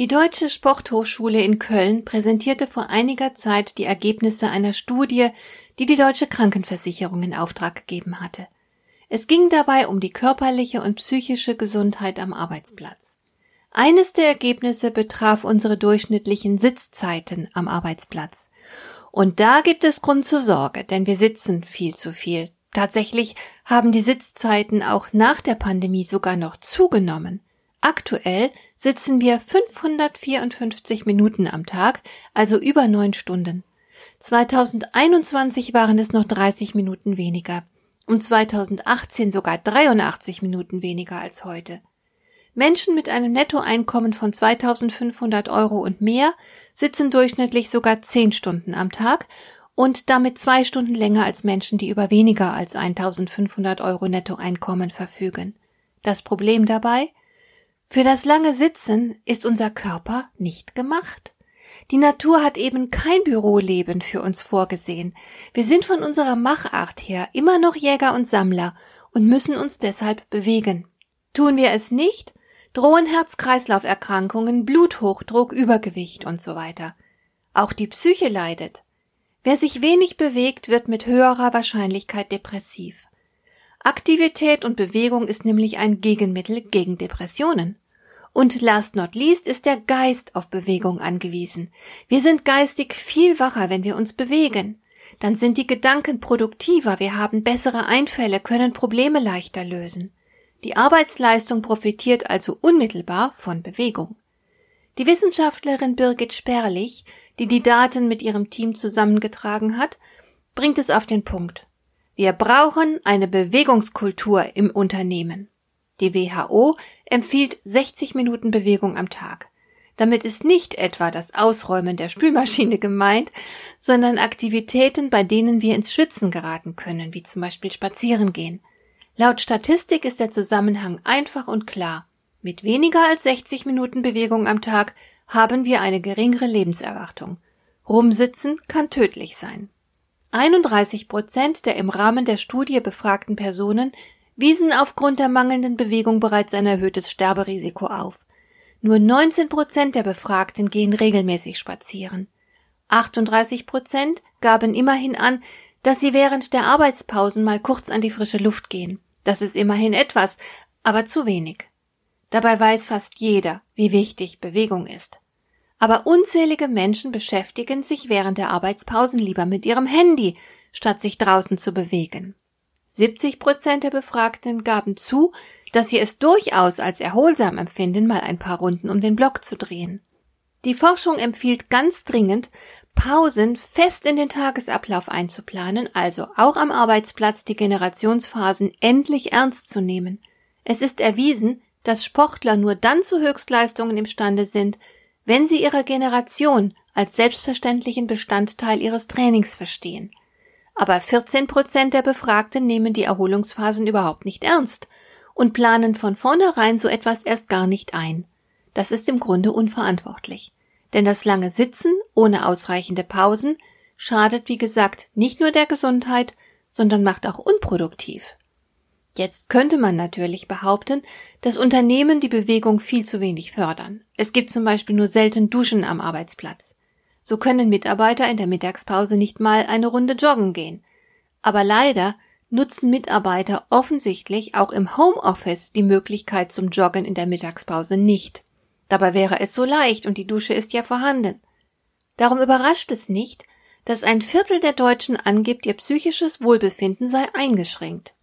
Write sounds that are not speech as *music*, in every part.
Die Deutsche Sporthochschule in Köln präsentierte vor einiger Zeit die Ergebnisse einer Studie, die die Deutsche Krankenversicherung in Auftrag gegeben hatte. Es ging dabei um die körperliche und psychische Gesundheit am Arbeitsplatz. Eines der Ergebnisse betraf unsere durchschnittlichen Sitzzeiten am Arbeitsplatz. Und da gibt es Grund zur Sorge, denn wir sitzen viel zu viel. Tatsächlich haben die Sitzzeiten auch nach der Pandemie sogar noch zugenommen. Aktuell sitzen wir 554 Minuten am Tag, also über neun Stunden. 2021 waren es noch 30 Minuten weniger und 2018 sogar 83 Minuten weniger als heute. Menschen mit einem Nettoeinkommen von 2500 Euro und mehr sitzen durchschnittlich sogar 10 Stunden am Tag und damit zwei Stunden länger als Menschen, die über weniger als 1500 Euro Nettoeinkommen verfügen. Das Problem dabei? Für das lange Sitzen ist unser Körper nicht gemacht. Die Natur hat eben kein Büroleben für uns vorgesehen. Wir sind von unserer Machart her immer noch Jäger und Sammler und müssen uns deshalb bewegen. Tun wir es nicht, drohen Herz-Kreislauf-Erkrankungen, Bluthochdruck, Übergewicht und so weiter. Auch die Psyche leidet. Wer sich wenig bewegt, wird mit höherer Wahrscheinlichkeit depressiv. Aktivität und Bewegung ist nämlich ein Gegenmittel gegen Depressionen. Und last not least ist der Geist auf Bewegung angewiesen. Wir sind geistig viel wacher, wenn wir uns bewegen. Dann sind die Gedanken produktiver, wir haben bessere Einfälle, können Probleme leichter lösen. Die Arbeitsleistung profitiert also unmittelbar von Bewegung. Die Wissenschaftlerin Birgit Sperlich, die die Daten mit ihrem Team zusammengetragen hat, bringt es auf den Punkt. Wir brauchen eine Bewegungskultur im Unternehmen. Die WHO empfiehlt 60 Minuten Bewegung am Tag. Damit ist nicht etwa das Ausräumen der Spülmaschine *laughs* gemeint, sondern Aktivitäten, bei denen wir ins Schwitzen geraten können, wie zum Beispiel spazieren gehen. Laut Statistik ist der Zusammenhang einfach und klar. Mit weniger als 60 Minuten Bewegung am Tag haben wir eine geringere Lebenserwartung. Rumsitzen kann tödlich sein. 31 Prozent der im Rahmen der Studie befragten Personen wiesen aufgrund der mangelnden Bewegung bereits ein erhöhtes Sterberisiko auf. Nur 19 Prozent der Befragten gehen regelmäßig spazieren. 38 Prozent gaben immerhin an, dass sie während der Arbeitspausen mal kurz an die frische Luft gehen. Das ist immerhin etwas, aber zu wenig. Dabei weiß fast jeder, wie wichtig Bewegung ist. Aber unzählige Menschen beschäftigen sich während der Arbeitspausen lieber mit ihrem Handy, statt sich draußen zu bewegen. 70 Prozent der Befragten gaben zu, dass sie es durchaus als erholsam empfinden, mal ein paar Runden um den Block zu drehen. Die Forschung empfiehlt ganz dringend, Pausen fest in den Tagesablauf einzuplanen, also auch am Arbeitsplatz die Generationsphasen endlich ernst zu nehmen. Es ist erwiesen, dass Sportler nur dann zu Höchstleistungen imstande sind, wenn sie ihre Generation als selbstverständlichen Bestandteil ihres Trainings verstehen. Aber 14 Prozent der Befragten nehmen die Erholungsphasen überhaupt nicht ernst und planen von vornherein so etwas erst gar nicht ein. Das ist im Grunde unverantwortlich. Denn das lange Sitzen ohne ausreichende Pausen schadet, wie gesagt, nicht nur der Gesundheit, sondern macht auch unproduktiv. Jetzt könnte man natürlich behaupten, dass Unternehmen die Bewegung viel zu wenig fördern. Es gibt zum Beispiel nur selten Duschen am Arbeitsplatz. So können Mitarbeiter in der Mittagspause nicht mal eine Runde joggen gehen. Aber leider nutzen Mitarbeiter offensichtlich auch im Homeoffice die Möglichkeit zum Joggen in der Mittagspause nicht. Dabei wäre es so leicht und die Dusche ist ja vorhanden. Darum überrascht es nicht, dass ein Viertel der Deutschen angibt, ihr psychisches Wohlbefinden sei eingeschränkt.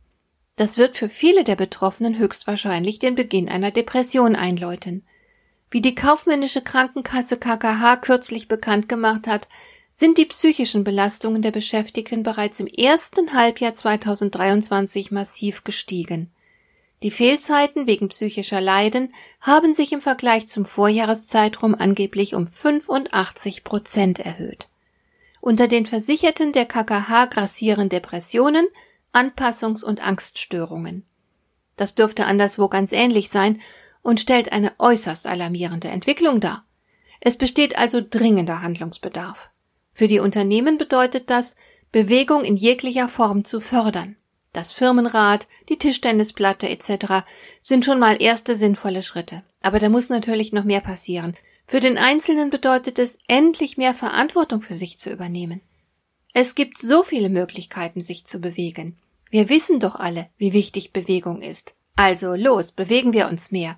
Das wird für viele der Betroffenen höchstwahrscheinlich den Beginn einer Depression einläuten. Wie die kaufmännische Krankenkasse KKH kürzlich bekannt gemacht hat, sind die psychischen Belastungen der Beschäftigten bereits im ersten Halbjahr 2023 massiv gestiegen. Die Fehlzeiten wegen psychischer Leiden haben sich im Vergleich zum Vorjahreszeitraum angeblich um 85 Prozent erhöht. Unter den Versicherten der KKH grassieren Depressionen, Anpassungs- und Angststörungen. Das dürfte anderswo ganz ähnlich sein und stellt eine äußerst alarmierende Entwicklung dar. Es besteht also dringender Handlungsbedarf. Für die Unternehmen bedeutet das, Bewegung in jeglicher Form zu fördern. Das Firmenrad, die Tischtennisplatte etc. sind schon mal erste sinnvolle Schritte. Aber da muss natürlich noch mehr passieren. Für den Einzelnen bedeutet es, endlich mehr Verantwortung für sich zu übernehmen. Es gibt so viele Möglichkeiten, sich zu bewegen. Wir wissen doch alle, wie wichtig Bewegung ist. Also los, bewegen wir uns mehr.